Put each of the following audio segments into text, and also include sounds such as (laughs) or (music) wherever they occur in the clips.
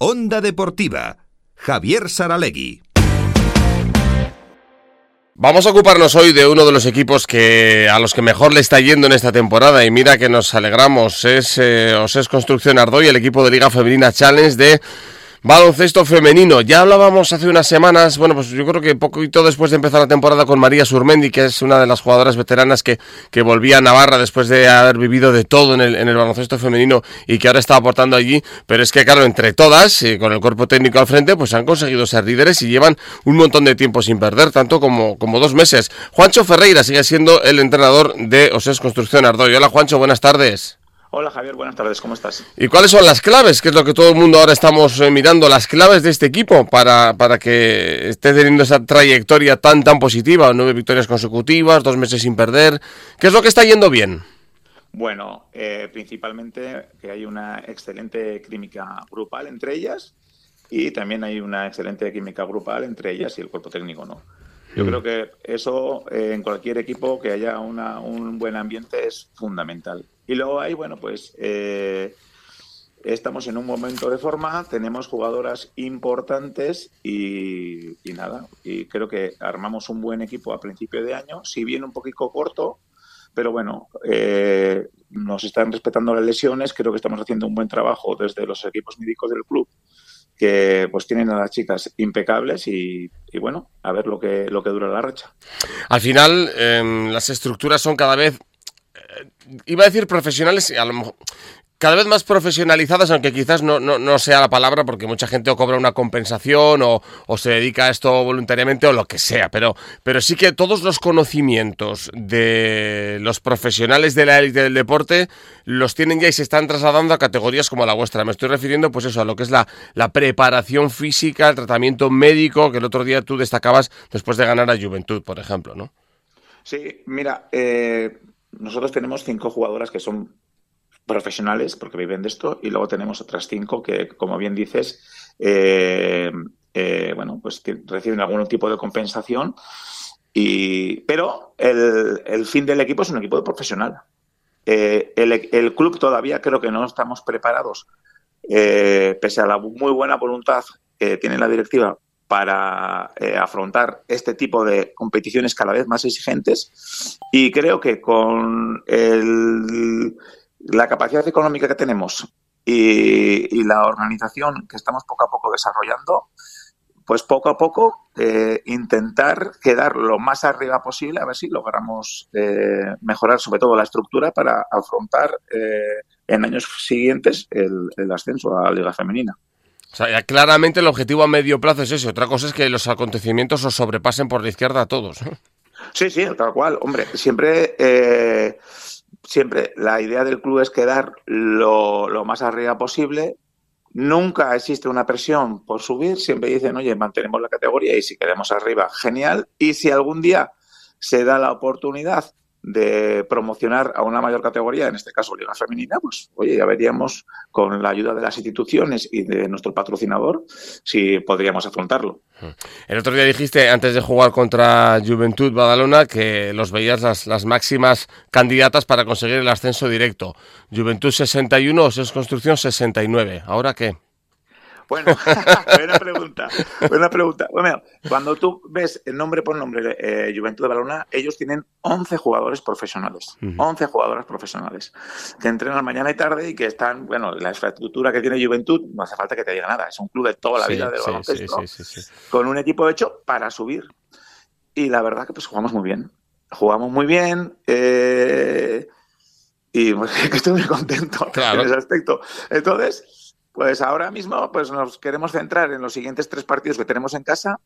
Onda Deportiva. Javier Saralegui. Vamos a ocuparnos hoy de uno de los equipos que a los que mejor le está yendo en esta temporada y mira que nos alegramos, es eh, Osés Construcción Ardoy, el equipo de Liga Femenina Challenge de Baloncesto femenino. Ya hablábamos hace unas semanas, bueno, pues yo creo que poquito después de empezar la temporada con María Surmendi, que es una de las jugadoras veteranas que, que volvía a Navarra después de haber vivido de todo en el, en el baloncesto femenino y que ahora está aportando allí. Pero es que, claro, entre todas, y con el cuerpo técnico al frente, pues han conseguido ser líderes y llevan un montón de tiempo sin perder, tanto como, como dos meses. Juancho Ferreira sigue siendo el entrenador de Osés Construcción Ardoy. Hola, Juancho, buenas tardes. Hola Javier, buenas tardes, ¿cómo estás? ¿Y cuáles son las claves? Que es lo que todo el mundo ahora estamos eh, mirando, las claves de este equipo para, para que esté teniendo esa trayectoria tan tan positiva, nueve victorias consecutivas, dos meses sin perder. ¿Qué es lo que está yendo bien? Bueno, eh, principalmente que hay una excelente química grupal entre ellas y también hay una excelente química grupal entre ellas y el cuerpo técnico, ¿no? Yo creo que eso eh, en cualquier equipo que haya una, un buen ambiente es fundamental. Y luego ahí, bueno, pues eh, estamos en un momento de forma, tenemos jugadoras importantes y, nada, y creo que armamos un buen equipo a principio de año, si bien un poquito corto, pero bueno, eh, nos están respetando las lesiones, creo que estamos haciendo un buen trabajo desde los equipos médicos del club que pues tienen a las chicas impecables y, bueno, a ver lo que, lo que dura la racha. Al final, eh, las estructuras son cada vez iba a decir profesionales, a lo mejor cada vez más profesionalizadas, aunque quizás no, no, no, sea la palabra, porque mucha gente o cobra una compensación o, o, se dedica a esto voluntariamente o lo que sea, pero, pero sí que todos los conocimientos de los profesionales de la élite del deporte los tienen ya y se están trasladando a categorías como la vuestra. Me estoy refiriendo pues eso, a lo que es la, la preparación física, el tratamiento médico, que el otro día tú destacabas después de ganar a Juventud, por ejemplo, ¿no? Sí, mira, eh, nosotros tenemos cinco jugadoras que son profesionales porque viven de esto y luego tenemos otras cinco que, como bien dices, eh, eh, bueno, pues reciben algún tipo de compensación. Y, pero el, fin del equipo es un equipo de profesional. Eh, el, el, club todavía creo que no estamos preparados, eh, pese a la muy buena voluntad que tiene la directiva para eh, afrontar este tipo de competiciones cada vez más exigentes y creo que con el, la capacidad económica que tenemos y, y, la organización que estamos poco a poco desarrollando, pues poco a poco eh, intentar quedar lo más arriba posible, a ver si logramos eh, mejorar sobre todo la estructura para afrontar eh, en años siguientes el, el ascenso a la Liga Femenina. O sea, claramente el objetivo a medio plazo es ese. Otra cosa es que los acontecimientos os sobrepasen por la izquierda a todos. ¿eh? Sí, sí, tal cual. Hombre, siempre, eh, siempre la idea del club es quedar lo, lo, más arriba posible. Nunca existe una presión por subir. Siempre dicen, oye, mantenemos la categoría y si quedamos arriba, genial. Y si algún día se da la oportunidad de promocionar a una mayor categoría, en este caso Liga Femenina, pues oye, ya veríamos con la ayuda de las instituciones y de nuestro patrocinador si podríamos afrontarlo. El otro día dijiste, antes de jugar contra Juventud Badalona, que los veías las, las máximas candidatas para conseguir el ascenso directo. Juventud 61, Oses Construcción 69. ¿Ahora qué? Bueno, (laughs) buena pregunta. Buena pregunta. Bueno, cuando tú ves el nombre por nombre eh, Juventud de Balona, ellos tienen 11 jugadores profesionales. Uh -huh. 11 jugadoras profesionales que entrenan mañana y tarde y que están, bueno, la infraestructura que tiene Juventud, no hace falta que te diga nada. Es un club de toda la sí, vida sí, baloncesto, sí, sí, con un equipo hecho para subir. Y la verdad que pues jugamos muy bien. Jugamos muy bien. Eh, y pues, (laughs) estoy muy contento claro. en ese aspecto. Entonces, pues ahora mismo pues nos queremos centrar en los siguientes tres partidos que tenemos en casa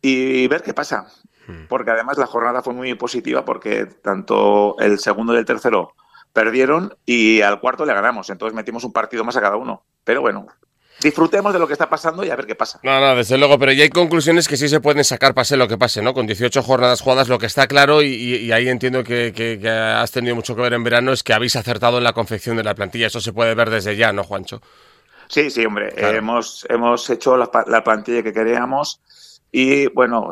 y ver qué pasa. Hmm. Porque además la jornada fue muy positiva porque tanto el segundo y el tercero perdieron y al cuarto le ganamos. Entonces metimos un partido más a cada uno. Pero bueno, disfrutemos de lo que está pasando y a ver qué pasa. No, no, desde luego, pero ya hay conclusiones que sí se pueden sacar, pase lo que pase, ¿no? Con 18 jornadas jugadas, lo que está claro, y, y ahí entiendo que, que, que, has tenido mucho que ver en verano, es que habéis acertado en la confección de la plantilla. Eso se puede ver desde ya, ¿no, Juancho? Sí, sí, hombre. Claro. Eh, hemos, hemos hecho la, la, plantilla que queríamos y, bueno,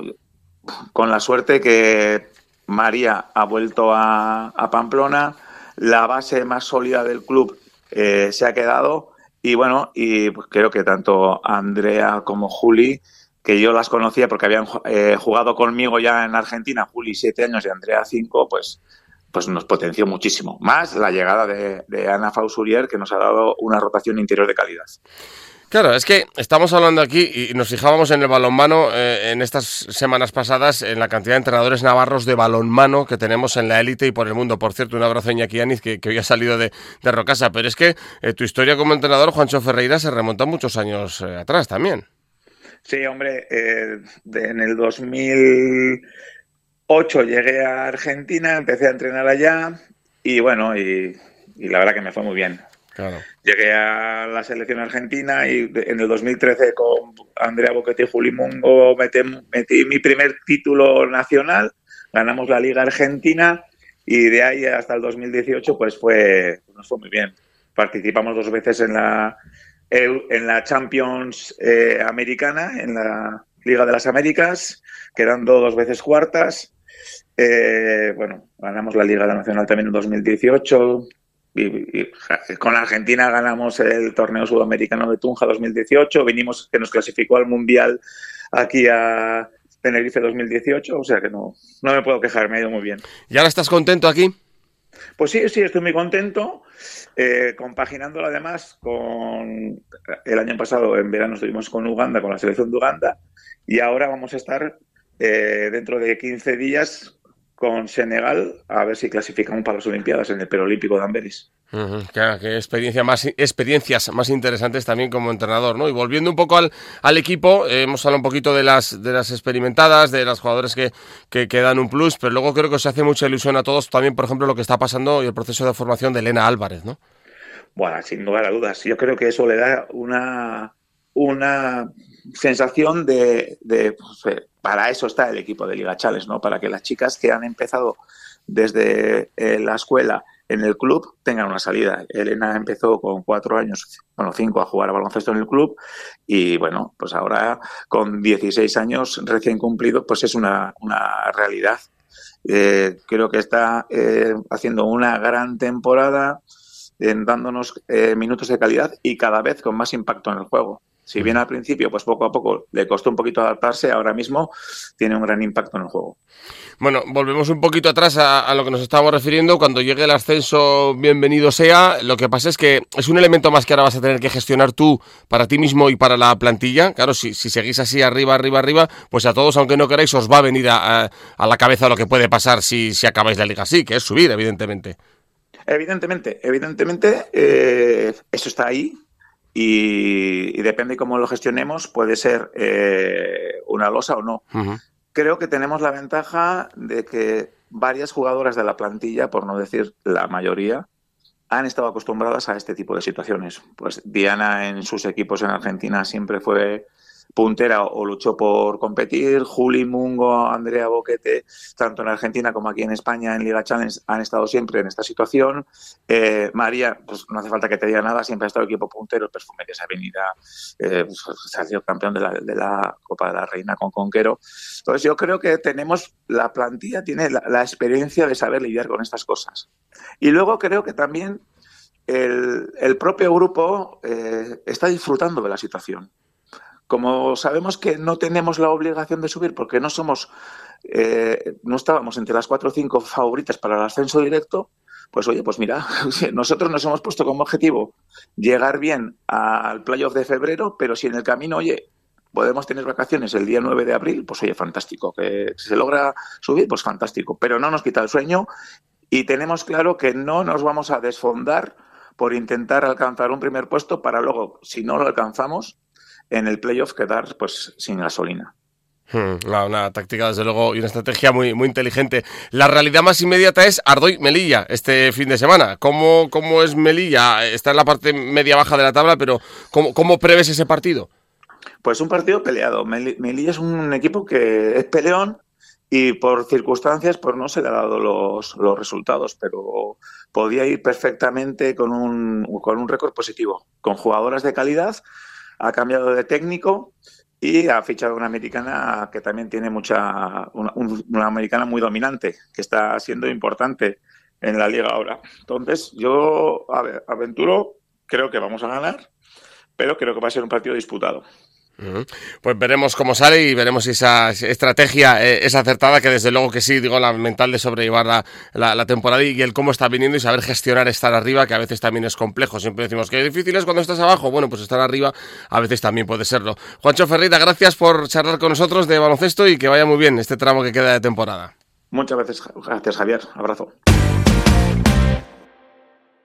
con la suerte que María ha vuelto a, a Pamplona, la base más sólida del club eh, se ha quedado Y bueno, y pues creo que tanto Andrea como Juli, que yo las conocía porque habían eh, jugado conmigo ya en Argentina, Juli siete años y Andrea cinco, pues, pues nos potenció muchísimo. Más la llegada de, de Ana Fausurier, que nos ha dado una rotación interior de calidad. Claro, es que estamos hablando aquí y nos fijábamos en el balonmano eh, en estas semanas pasadas en la cantidad de entrenadores navarros de balonmano que tenemos en la élite y por el mundo. Por cierto, un abrazo a Iñaki Aniz que, que hoy ha salido de, de Rocasa. Pero es que eh, tu historia como entrenador, Juancho Ferreira, se remonta muchos años eh, atrás también. Sí, hombre, eh, de, en el 2008 llegué a Argentina, empecé a entrenar allá y bueno, y, y la verdad que me fue muy bien. Claro. Llegué a la selección argentina y en el 2013 con Andrea Boquete y Juli Mungo metí, metí, mi primer título nacional, ganamos la Liga Argentina y de ahí hasta el 2018 pues fue, nos fue muy bien. Participamos dos veces en la, en la Champions eh, americana, en la Liga de las Américas, quedando dos veces cuartas. Eh, bueno, ganamos la Liga Nacional también en 2018, y, y, con Argentina ganamos el torneo sudamericano de Tunja 2018, vinimos que nos clasificó al Mundial aquí a Tenerife 2018, o sea que no, no me puedo quejar, me ha ido muy bien. ¿Y ahora estás contento aquí? Pues sí, sí, estoy muy contento, eh, compaginándolo además con el año pasado, en verano estuvimos con Uganda, con la selección de Uganda, y ahora vamos a estar eh, dentro de 15 días con Senegal a ver si clasificamos para las Olimpiadas en el Perolímpico de Amberes. Uh -huh, claro, qué experiencia más, experiencias más interesantes también como entrenador, ¿no? Y volviendo un poco al, al equipo, eh, hemos hablado un poquito de las, de las experimentadas, de las jugadores que, que, que, dan un plus, pero luego creo que se hace mucha ilusión a todos también, por ejemplo, lo que está pasando y el proceso de formación de Elena Álvarez, ¿no? Bueno, sin lugar a dudas. Yo creo que eso le da una, una sensación de, pues, para eso está el equipo de Liga Chales, ¿no? Para que las chicas que han empezado desde eh, la escuela en el club tengan una salida. Elena empezó con cuatro años, bueno, cinco a jugar a baloncesto en el club y bueno, pues ahora con 16 años recién cumplido, pues es una, una realidad. Eh, creo que está eh, haciendo una gran temporada, dándonos eh, minutos de calidad y cada vez con más impacto en el juego. Si bien al principio, pues poco a poco le costó un poquito adaptarse, ahora mismo tiene un gran impacto en el juego. Bueno, volvemos un poquito atrás a, a, lo que nos estábamos refiriendo. Cuando llegue el ascenso, bienvenido sea. Lo que pasa es que es un elemento más que ahora vas a tener que gestionar tú para ti mismo y para la plantilla. Claro, si, si seguís así arriba, arriba, arriba, pues a todos, aunque no queráis, os va a venir a, a, a la cabeza lo que puede pasar si, si acabáis la liga así, que es subir, evidentemente. Evidentemente, evidentemente, eh, eso está ahí, y, y, depende cómo lo gestionemos, puede ser eh, una losa o no. Uh -huh. Creo que tenemos la ventaja de que varias jugadoras de la plantilla, por no decir la mayoría, han estado acostumbradas a este tipo de situaciones. Pues Diana en sus equipos en Argentina siempre fue puntera o, luchó por competir. Juli Mungo, Andrea Boquete, tanto en Argentina como aquí en España en Liga Challenge han estado siempre en esta situación. Eh, María, pues no hace falta que te diga nada, siempre ha estado equipo puntero, el perfume de esa avenida, eh, pues, ha sido campeón de la, Copa de la Reina con Conquero. Entonces yo creo que tenemos, la plantilla tiene la, experiencia de saber lidiar con estas cosas. Y luego creo que también el, el propio grupo eh, está disfrutando de la situación como sabemos que no tenemos la obligación de subir porque no somos, eh, no estábamos entre las cuatro o cinco favoritas para el ascenso directo, pues oye, pues mira, (laughs) nosotros nos hemos puesto como objetivo llegar bien al playoff de febrero, pero si en el camino, oye, podemos tener vacaciones el día 9 de abril, pues oye, fantástico. Que si se logra subir, pues fantástico. Pero no nos quita el sueño y tenemos claro que no nos vamos a desfondar por intentar alcanzar un primer puesto para luego, si no lo alcanzamos, en el playoff quedar pues sin gasolina. Hmm, una, una, táctica, desde luego, y una estrategia muy, muy inteligente. La realidad más inmediata es Ardoy-Melilla este fin de semana. ¿Cómo, ¿Cómo es Melilla? Está en la parte media-baja de la tabla, pero ¿cómo, ¿cómo prevés ese partido? Pues un partido peleado. Melilla es un equipo que es peleón y por circunstancias pues no se le ha dado los, los resultados, pero podía ir perfectamente con un, con un récord positivo, con jugadoras de calidad ha cambiado de técnico y ha fichado una americana que también tiene mucha, una, una, americana muy dominante, que está siendo importante en la liga ahora. Entonces, yo a ver, aventuro creo que vamos a ganar, pero creo que va a ser un partido disputado. Pues veremos cómo sale y veremos si esa estrategia eh, es acertada, que desde luego que sí, digo, la mental de sobrellevar la, temporada y el cómo está viniendo y saber gestionar estar arriba, que a veces también es complejo. Siempre decimos que difícil es cuando estás abajo. Bueno, pues estar arriba a veces también puede serlo. Juancho Ferreira, gracias por charlar con nosotros de baloncesto y que vaya muy bien este tramo que queda de temporada. Muchas veces, gracias Javier. Abrazo.